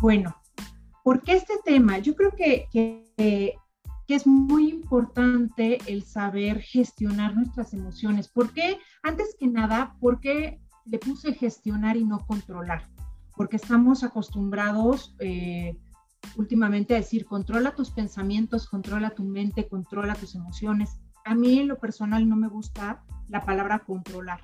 Bueno, ¿por qué este tema? Yo creo que, que, es muy importante el saber gestionar nuestras emociones. ¿Por qué? Antes que nada, ¿por qué le puse gestionar y no controlar? Porque estamos acostumbrados eh, últimamente a decir, controla tus pensamientos, controla tu mente, controla tus emociones. A mí en lo personal no me gusta la palabra controlar.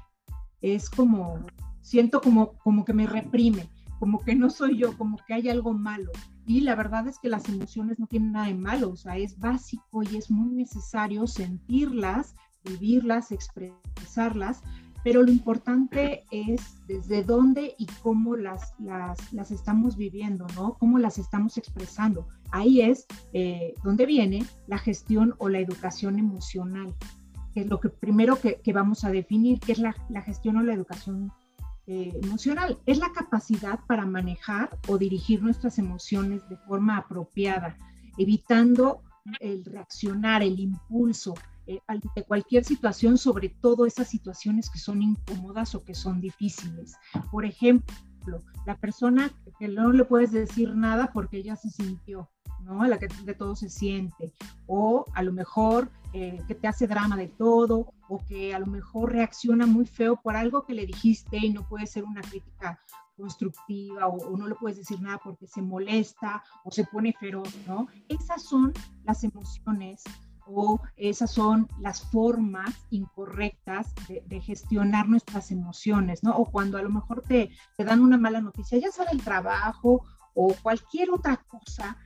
Es como, siento como, como que me reprime como que no soy yo, como que hay algo malo. Y la verdad es que las emociones no tienen nada de malo, o sea, es básico y es muy necesario sentirlas, vivirlas, expresarlas, pero lo importante es desde dónde y cómo las, las, las estamos viviendo, ¿no? Cómo las estamos expresando. Ahí es eh, donde viene la gestión o la educación emocional, que es lo que primero que, que vamos a definir, que es la, la gestión o la educación eh, emocional. Es la capacidad para manejar o dirigir nuestras emociones de forma apropiada, evitando el reaccionar, el impulso eh, ante cualquier situación, sobre todo esas situaciones que son incómodas o que son difíciles. Por ejemplo, la persona que no le puedes decir nada porque ya se sintió, ¿no? La que de todo se siente. O a lo mejor eh, que te hace drama de todo, o que a lo mejor reacciona muy feo por algo que le dijiste y no puede ser una crítica constructiva o, no le puedes decir nada porque se molesta o se pone feroz, ¿no? Esas son las emociones o esas son las formas incorrectas de, gestionar nuestras emociones, ¿no? O cuando a lo mejor te, te dan una mala noticia, ya sea del trabajo o cualquier otra cosa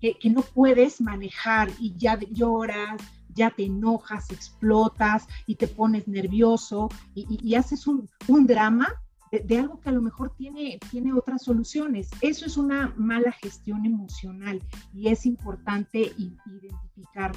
que, que no puedes manejar y ya lloras, ya te enojas, explotas y te pones nervioso y, haces un, drama de, algo que a lo mejor tiene, tiene otras soluciones. Eso es una mala gestión emocional y es importante identificar,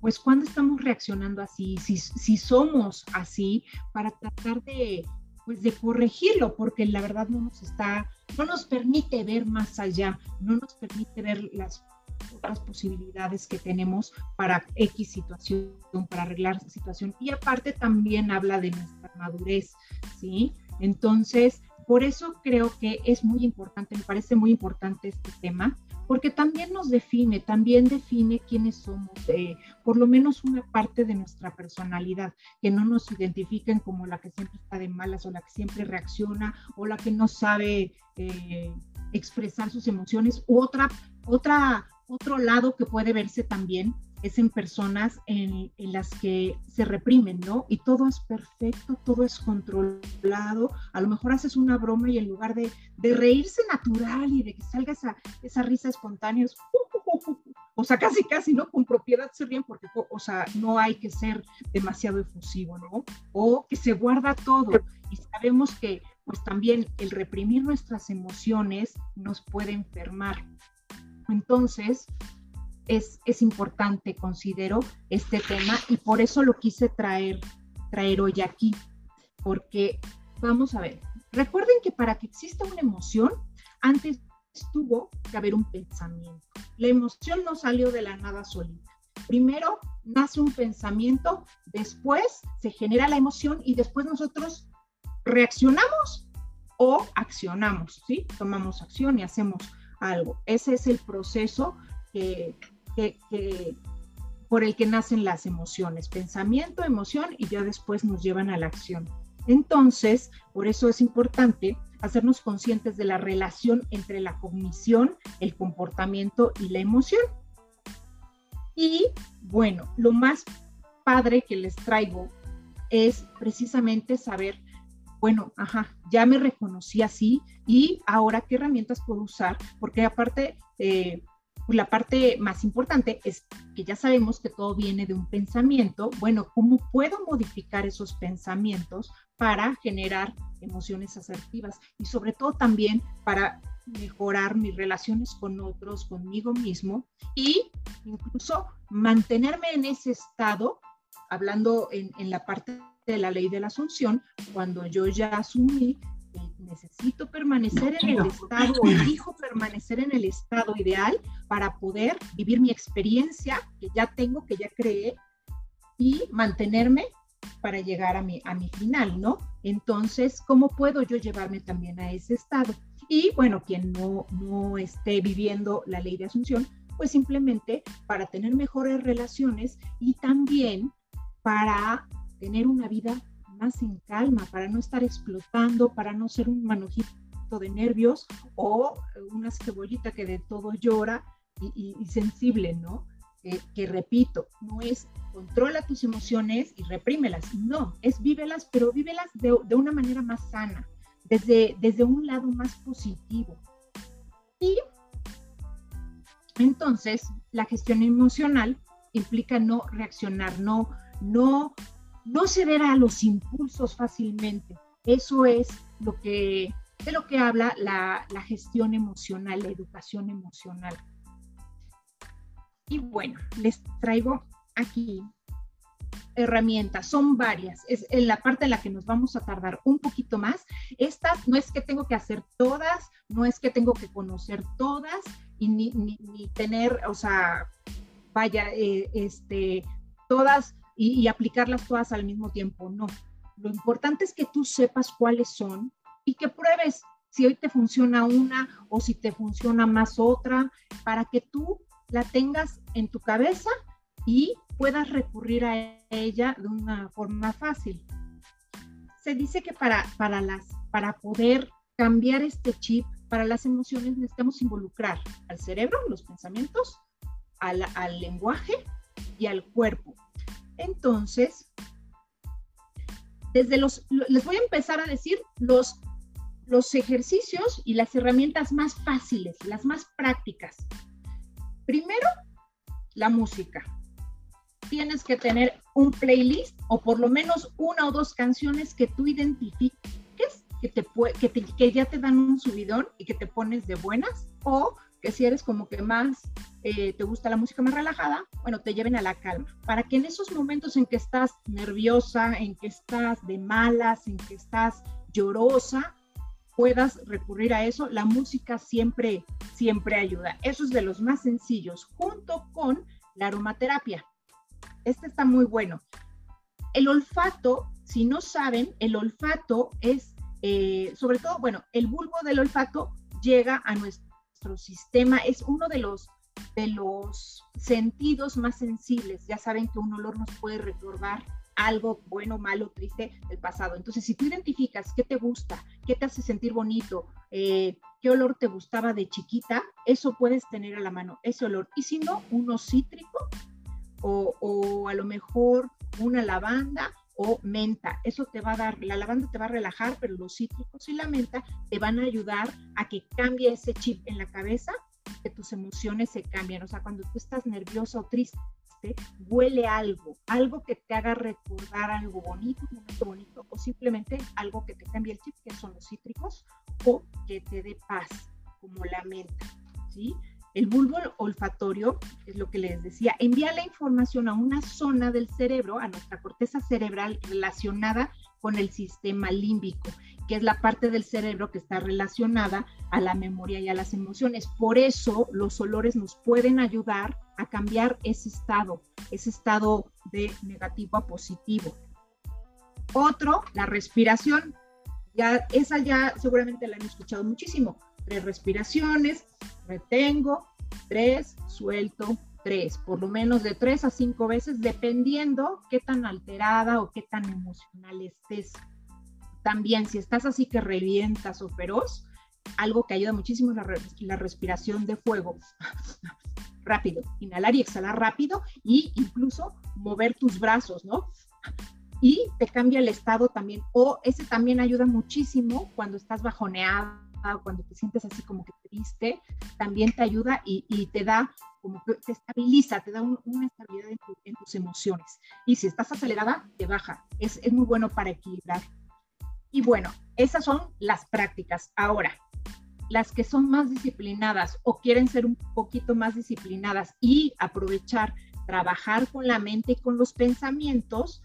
pues, cuando estamos reaccionando así, si, si somos así, para tratar de, pues, de corregirlo, porque la verdad no nos está, no nos permite ver más allá, no nos permite ver las otras posibilidades que tenemos para X situación, para arreglar situación. Y aparte también habla de nuestra madurez, ¿sí? Entonces, por eso creo que es muy importante, me parece muy importante este tema, porque también nos define, también define quiénes somos, eh, por lo menos una parte de nuestra personalidad, que no nos identifiquen como la que siempre está de malas o la que siempre reacciona o la que no sabe eh, expresar sus emociones, u otra, otra otro lado que puede verse también es en personas en, las que se reprimen, ¿no? Y todo es perfecto, todo es controlado. A lo mejor haces una broma y en lugar de, reírse natural y de que salga esa, esa risa espontánea, o sea, casi, casi, ¿no? Con propiedad se ríen porque, o sea, no hay que ser demasiado efusivo, ¿no? O que se guarda todo. Y sabemos que, pues también el reprimir nuestras emociones nos puede enfermar. Entonces, es, importante, considero, este tema y por eso lo quise traer, traer hoy aquí, porque vamos a ver, recuerden que para que exista una emoción, antes tuvo que haber un pensamiento. La emoción no salió de la nada solita. Primero nace un pensamiento, después se genera la emoción y después nosotros reaccionamos o accionamos, ¿sí? Tomamos acción y hacemos algo. Ese es el proceso por el que nacen las emociones, pensamiento, emoción y ya después nos llevan a la acción. Entonces, por eso es importante hacernos conscientes de la relación entre la cognición, el comportamiento y la emoción. Y bueno, lo más padre que les traigo es precisamente saber bueno, ajá, ya me reconocí así y ahora qué herramientas puedo usar, porque aparte, eh, pues la parte más importante es que ya sabemos que todo viene de un pensamiento, bueno, ¿cómo puedo modificar esos pensamientos para generar emociones asertivas y sobre todo también para mejorar mis relaciones con otros, conmigo mismo y incluso mantenerme en ese estado, hablando en, en la parte de la ley de la asunción, cuando yo ya asumí que necesito permanecer en el estado o elijo permanecer en el estado ideal para poder vivir mi experiencia que ya tengo, que ya creé y mantenerme para llegar a mi, a mi final, ¿no? Entonces, ¿cómo puedo yo llevarme también a ese estado? Y bueno, quien no, no esté viviendo la ley de asunción, pues simplemente para tener mejores relaciones y también para tener una vida más en calma, para no estar explotando, para no ser un manojito de nervios o una cebollita que de todo llora y, sensible, ¿no? que repito, no es controla tus emociones y reprímelas, no, es vívelas, pero vívelas de, de una manera más sana, desde, desde un lado más positivo. Y entonces, la gestión emocional implica no reaccionar, no, no, no ceder a los impulsos fácilmente. Eso es lo que, de lo que habla la, la gestión emocional, la educación emocional. Y bueno, les traigo aquí herramientas, son varias. Es en la parte en la que nos vamos a tardar un poquito más. Estas no es que tengo que hacer todas, no es que tengo que conocer todas y ni, ni, tener, o sea, vaya, eh, este, todas y, aplicarlas todas al mismo tiempo. No. Lo importante es que tú sepas cuáles son y que pruebes si hoy te funciona una o si te funciona más otra, para que tú la tengas en tu cabeza y puedas recurrir a ella de una forma fácil. Se dice que para, para, las, para poder cambiar este chip, para las emociones necesitamos involucrar al cerebro, los pensamientos, al, al lenguaje y al cuerpo. Entonces, desde los, les voy a empezar a decir los, los ejercicios y las herramientas más fáciles, las más prácticas. Primero, la música tienes que tener un playlist o por lo menos una o dos canciones que tú identifiques que, te, que, que ya te dan un subidón y que te pones de buenas o que si eres como que más, eh, te gusta la música más relajada, bueno, te lleven a la calma, para que en esos momentos en que estás nerviosa, en que estás de malas, en que estás llorosa, puedas recurrir a eso. La música siempre, siempre ayuda. Eso es de los más sencillos, junto con la aromaterapia este está muy bueno. El olfato, si no saben, el olfato es, eh, sobre todo, bueno, el bulbo del olfato llega a nuestro sistema, es uno de los, de los sentidos más sensibles. Ya saben que un olor nos puede recordar algo bueno, malo, triste del pasado. Entonces, si tú identificas qué te gusta, qué te hace sentir bonito, eh, qué olor te gustaba de chiquita, eso puedes tener a la mano, ese olor. Y si no, uno cítrico o, a lo mejor una lavanda o menta. Eso te va a dar, la lavanda te va a relajar, pero los cítricos y la menta te van a ayudar a que cambie ese chip en la cabeza, que tus emociones se cambien. O sea, cuando tú estás nerviosa o triste, huele algo, algo que te haga recordar algo bonito, un momento bonito, o simplemente algo que te cambie el chip, que son los cítricos, o que te dé paz, como la menta, ¿sí? El bulbo olfatorio, es lo que les decía, envía la información a una zona del cerebro, a nuestra corteza cerebral relacionada con el sistema límbico, que es la parte del cerebro que está relacionada a la memoria y a las emociones. Por eso los olores nos pueden ayudar a cambiar ese estado, ese estado de negativo a positivo. Otro, la respiración. Ya, esa ya seguramente la han escuchado muchísimo. Tres respiraciones, retengo, tres, suelto, tres, por lo menos de tres a cinco veces, dependiendo qué tan alterada o qué tan emocional estés. También, si estás así que revientas o feroz, algo que ayuda muchísimo es la, respiración de fuego. rápido, inhalar y exhalar rápido y incluso mover tus brazos, ¿no? Y te cambia el estado también, o ese también ayuda muchísimo cuando estás bajoneado cuando te sientes así como que triste, también te ayuda y, te da como que te estabiliza, te da una estabilidad en, tus emociones. Y si estás acelerada, te baja. Es, es muy bueno para equilibrar. Y bueno, esas son las prácticas. Ahora, las que son más disciplinadas o quieren ser un poquito más disciplinadas y aprovechar, trabajar con la mente y con los pensamientos,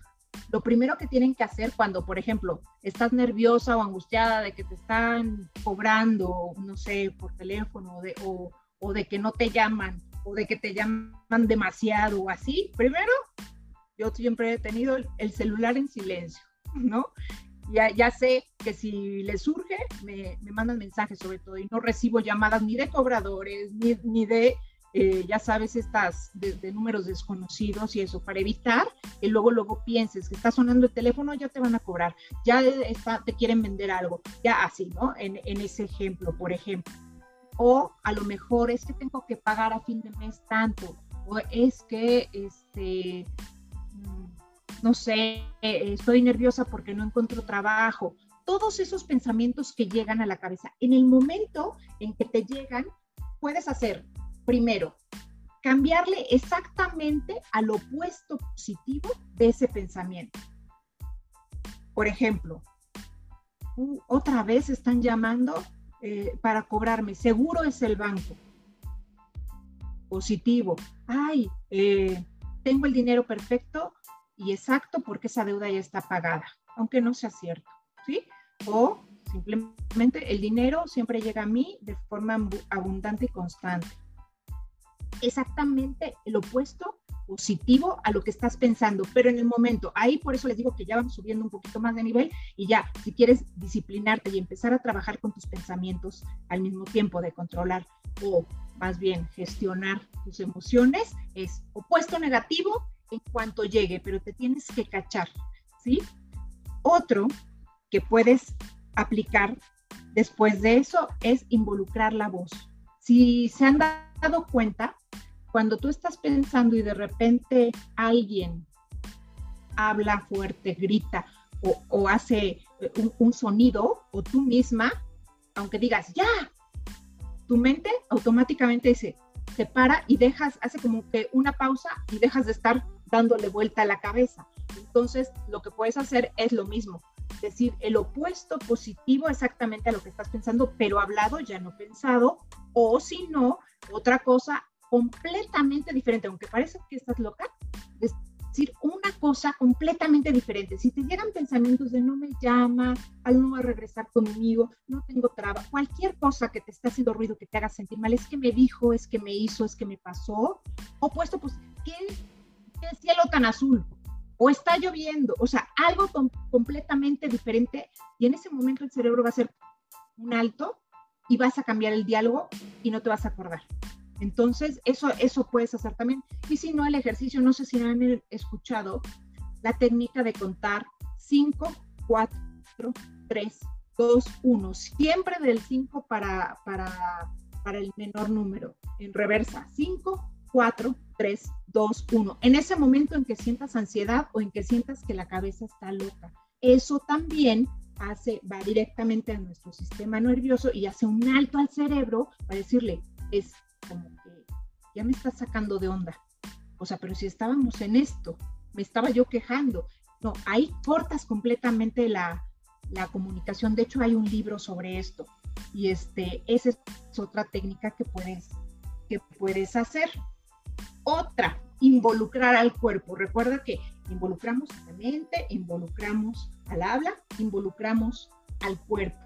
lo primero que tienen que hacer cuando, por ejemplo, estás nerviosa o angustiada de que te están cobrando, no sé, por teléfono de, o, o de que no te llaman o de que te llaman demasiado o así, primero yo siempre he tenido el celular en silencio, ¿no? Ya, ya sé que si les surge, me, me, mandan mensajes sobre todo y no recibo llamadas ni de cobradores, ni, ni de, eh, ya sabes, estas de, números desconocidos y eso, para evitar que luego, luego pienses que está sonando el teléfono, ya te van a cobrar, ya te quieren vender algo, ya así, ¿no? En, en ese ejemplo, por ejemplo. O a lo mejor es que tengo que pagar a fin de mes tanto, o es que, este, no sé, estoy nerviosa porque no encuentro trabajo. Todos esos pensamientos que llegan a la cabeza, en el momento en que te llegan, puedes hacer, primero, cambiarle exactamente al opuesto positivo de ese pensamiento. Por ejemplo, otra vez están llamando eh, para cobrarme, seguro es el banco. Positivo, ay, eh, tengo el dinero perfecto, y exacto porque esa deuda ya está pagada, aunque no sea cierto, ¿sí? O simplemente el dinero siempre llega a mí de forma abundante y constante. Exactamente el opuesto positivo a lo que estás pensando, pero en el momento, ahí por eso les digo que ya vamos subiendo un poquito más de nivel y ya, si quieres disciplinarte y empezar a trabajar con tus pensamientos al mismo tiempo de controlar o más bien gestionar tus emociones, es opuesto negativo en cuanto llegue, pero te tienes que cachar, ¿sí? Otro que puedes aplicar después de eso es involucrar la voz. Si se han dado cuenta, cuando tú estás pensando y de repente alguien habla fuerte, grita o, hace un, un, sonido, o tú misma, aunque digas, ya, tu mente automáticamente dice, se para y dejas, hace como que una pausa y dejas de estar dándole vuelta a la cabeza. Entonces, lo que puedes hacer es lo mismo, decir el opuesto positivo exactamente a lo que estás pensando, pero hablado, ya no pensado, o si no, otra cosa completamente diferente, aunque parece que estás loca, decir una cosa completamente diferente. Si te llegan pensamientos de no me llama, al no va a regresar conmigo, no tengo trabajo, cualquier cosa que te esté haciendo ruido, que te haga sentir mal, es que me dijo, es que me hizo, es que me pasó, opuesto, pues, ¿qué el cielo tan azul o está lloviendo, o sea, algo completamente diferente y en ese momento el cerebro va a hacer un alto y vas a cambiar el diálogo y no te vas a acordar. Entonces, eso, eso puedes hacer también. Y si no, el ejercicio, no sé si han escuchado la técnica de contar 5, 4, 3, 2, 1, siempre del 5 para, para, para el menor número, en reversa, 5, 4, 3, 2, 1. En ese momento en que sientas ansiedad o en que sientas que la cabeza está loca. Eso también hace, va directamente a nuestro sistema nervioso y hace un alto al cerebro para decirle, es como que ya me estás sacando de onda. O sea, pero si estábamos en esto, me estaba yo quejando. No, ahí cortas completamente la, la comunicación. De hecho, hay un libro sobre esto. Y este, esa es otra técnica que puedes, que puedes hacer. Otra, involucrar al cuerpo. Recuerda que involucramos a la mente, involucramos al habla, involucramos al cuerpo.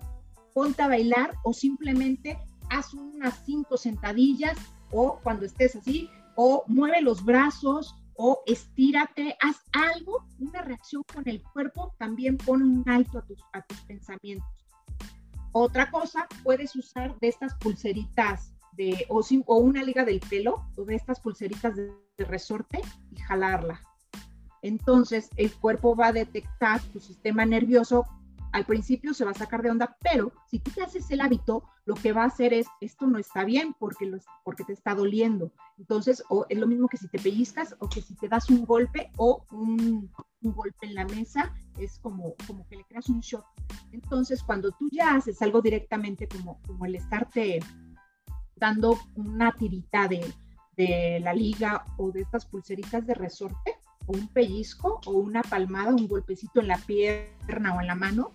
Ponte a bailar o simplemente haz unas cinco sentadillas o cuando estés así, o mueve los brazos o estírate, haz algo, una reacción con el cuerpo, también pone un alto a tus, pensamientos. Otra cosa, puedes usar de estas pulseritas de, o, o una liga del pelo, o de estas pulseritas de, resorte y jalarla. Entonces el cuerpo va a detectar tu sistema nervioso. Al principio se va a sacar de onda, pero si tú te haces el hábito, lo que va a hacer es, esto no está bien porque, porque te está doliendo. Entonces, o es lo mismo que si te pellizcas o que si te das un golpe o un, un golpe en la mesa, es como, como que le creas un shock. Entonces, cuando tú ya haces algo directamente como, como el estarte dando una tirita de, de la liga o de estas pulseritas de resorte, o un pellizco, o una palmada, un golpecito en la pierna o en la mano,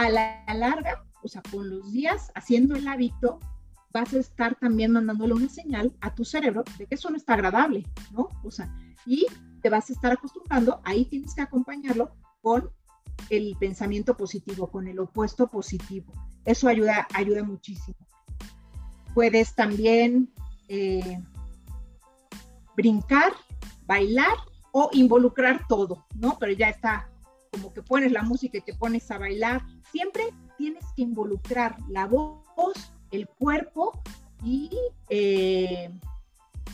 a la larga, o sea, con los días haciendo el hábito, vas a estar también mandándole una señal a tu cerebro de que eso no está agradable, ¿no? O sea, y te vas a estar acostumbrando, ahí tienes que acompañarlo con el pensamiento positivo, con el opuesto positivo. Eso ayuda, ayuda muchísimo. Puedes también eh, brincar, bailar o involucrar todo, ¿no? Pero ya está como que pones la música y te pones a bailar. Siempre tienes que involucrar la voz, el cuerpo y eh,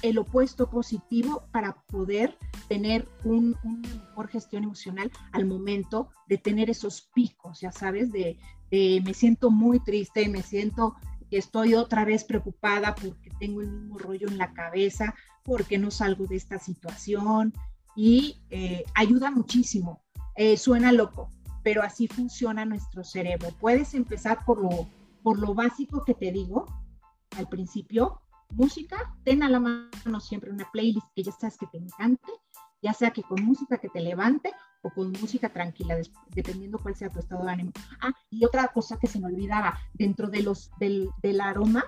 el opuesto positivo para poder tener una mejor gestión emocional al momento de tener esos picos, ya sabes, de, me siento muy triste, me siento que estoy otra vez preocupada porque tengo el mismo rollo en la cabeza, porque no salgo de esta situación y eh, ayuda muchísimo. Eh, suena loco, pero así funciona nuestro cerebro. Puedes empezar por lo, por lo básico que te digo al principio, música, ten a la mano siempre una playlist que ya sabes que te encante, ya sea que con música que te levante o con música tranquila, dependiendo cuál sea tu estado de ánimo. Ah, y otra cosa que se me olvidaba, dentro de los, del, del aroma,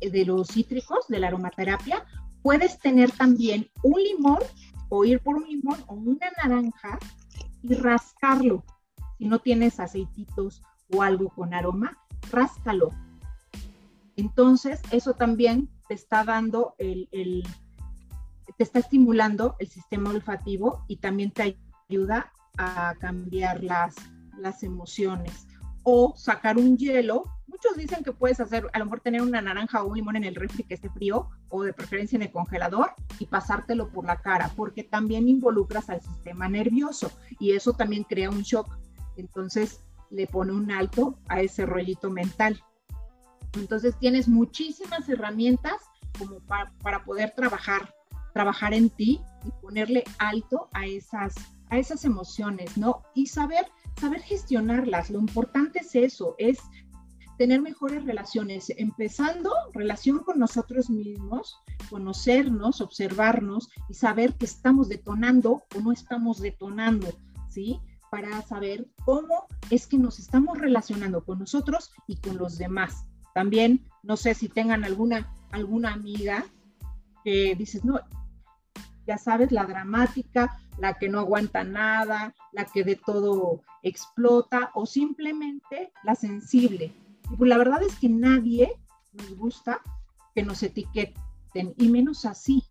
eh, de los cítricos, de la aromaterapia, puedes tener también un limón o ir por un limón o una naranja y rascarlo. Si no tienes aceititos o algo con aroma, ráscalo. Entonces, eso también te está dando el, el te está estimulando el sistema olfativo y también te ayuda a cambiar las, las emociones. O sacar un hielo. Muchos dicen que puedes hacer, a lo mejor tener una naranja o un limón en el refri que esté frío o de preferencia en el congelador y pasártelo por la cara, porque también involucras al sistema nervioso y eso también crea un shock. Entonces le pone un alto a ese rollito mental. Entonces tienes muchísimas herramientas como para, para poder trabajar, trabajar en ti y ponerle alto a esas a esas emociones, ¿no? Y saber, saber gestionarlas. Lo importante es eso, es tener mejores relaciones, empezando relación con nosotros mismos, conocernos, observarnos y saber que estamos detonando o no estamos detonando, ¿sí? Para saber cómo es que nos estamos relacionando con nosotros y con los demás. También, no sé si tengan alguna, alguna amiga que dices, no, ya sabes, la dramática, la que no aguanta nada, la que de todo explota o simplemente la sensible. Y pues la verdad es que nadie nos gusta que nos etiqueten y menos así.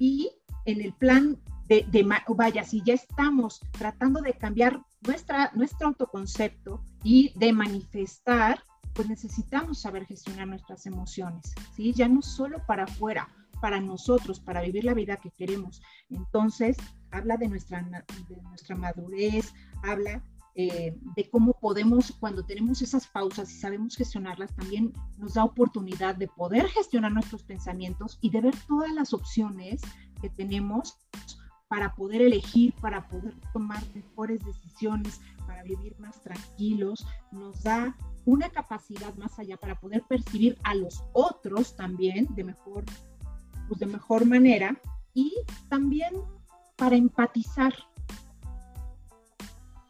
Y en el plan de, vaya, si ya estamos tratando de cambiar nuestra, nuestro autoconcepto y de manifestar, pues necesitamos saber gestionar nuestras emociones, ¿sí? Ya no solo para afuera, para nosotros, para vivir la vida que queremos. Entonces, habla de nuestra, de nuestra madurez, habla eh, de cómo podemos, cuando tenemos esas pausas y sabemos gestionarlas, también nos da oportunidad de poder gestionar nuestros pensamientos y de ver todas las opciones que tenemos para poder elegir, para poder tomar mejores decisiones, para vivir más tranquilos, nos da una capacidad más allá para poder percibir a los otros también de mejor pues, de mejor manera y también para empatizar.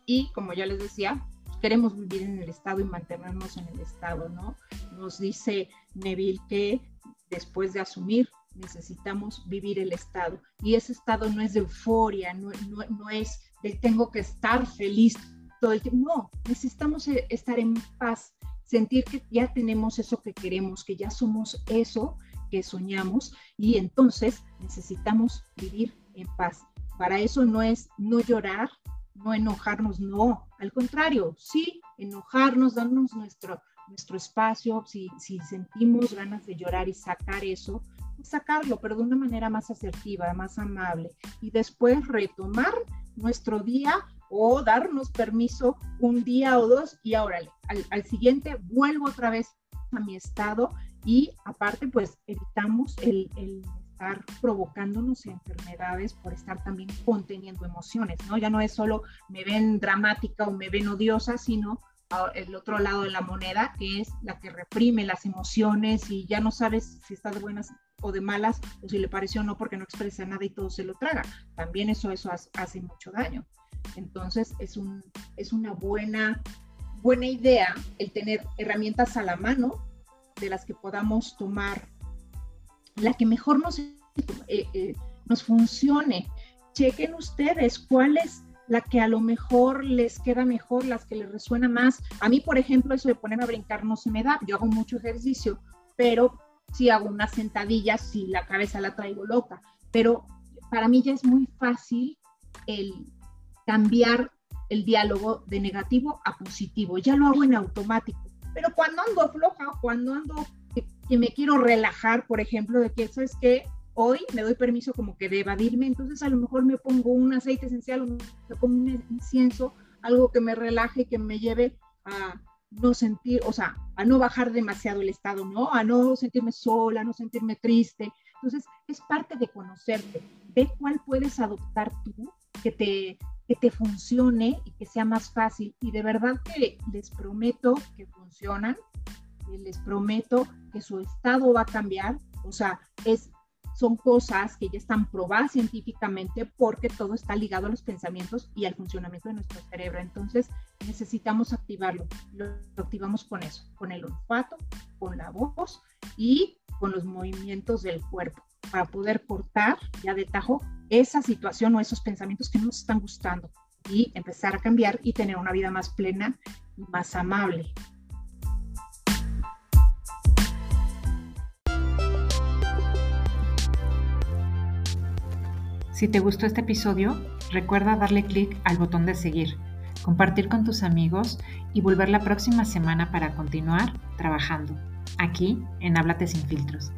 Y como ya les decía, queremos vivir en el Estado y mantenernos en el Estado, ¿no? Nos dice Neville que después de asumir necesitamos vivir el Estado. Y ese Estado no es de euforia, no, no, no es de tengo que estar feliz todo el tiempo. No, necesitamos e, estar en paz, sentir que ya tenemos eso que queremos, que ya somos eso que soñamos y entonces necesitamos vivir en paz. Para eso no es no llorar, no enojarnos, no, al contrario, sí, enojarnos, darnos nuestro, nuestro espacio, si, si sentimos ganas de llorar y sacar eso, pues sacarlo, pero de una manera más asertiva, más amable, y después retomar nuestro día o darnos permiso un día o dos y ahora al, al siguiente vuelvo otra vez a mi estado y aparte pues evitamos el, estar provocándonos enfermedades por estar también conteniendo emociones, ¿no? Ya no es solo me ven dramática o me ven odiosa, sino el otro lado de la moneda, que es la que reprime las emociones y ya no sabes si está de buenas o de malas o si le pareció o no porque no expresa nada y todo se lo traga. También eso, eso hace mucho daño. Entonces es, un, es una buena, buena idea el tener herramientas a la mano de las que podamos tomar, la que mejor nos, eh, eh, nos funcione. Chequen ustedes cuál es la que a lo mejor les queda mejor, las que les resuena más. A mí, por ejemplo, eso de ponerme a brincar no se me da. Yo hago mucho ejercicio, pero si hago unas sentadillas, si la cabeza la traigo loca. Pero para mí ya es muy fácil el cambiar el diálogo de negativo a positivo. Ya lo hago en automático. Pero cuando ando floja, cuando ando que, me quiero relajar, por ejemplo, de que eso es que hoy me doy permiso como que de evadirme, entonces a lo mejor me pongo un aceite esencial, me pongo un incienso, algo que me relaje, que me lleve a no sentir, o sea, a no bajar demasiado el estado, ¿no? A no sentirme sola, a no sentirme triste. Entonces, es parte de conocerte. Ve cuál puedes adoptar tú que te, que te funcione y que sea más fácil. Y de verdad que les prometo que funcionan, les prometo que su estado va a cambiar. O sea, es son cosas que ya están probadas científicamente porque todo está ligado a los pensamientos y al funcionamiento de nuestro cerebro. Entonces necesitamos activarlo. Lo, activamos con eso, con el olfato, con la voz y con los movimientos del cuerpo para poder cortar ya de tajo esa situación o esos pensamientos que no nos están gustando y empezar a cambiar y tener una vida más plena y más amable. Si te gustó este episodio, recuerda darle clic al botón de seguir, compartir con tus amigos y volver la próxima semana para continuar trabajando aquí en Háblate sin filtros.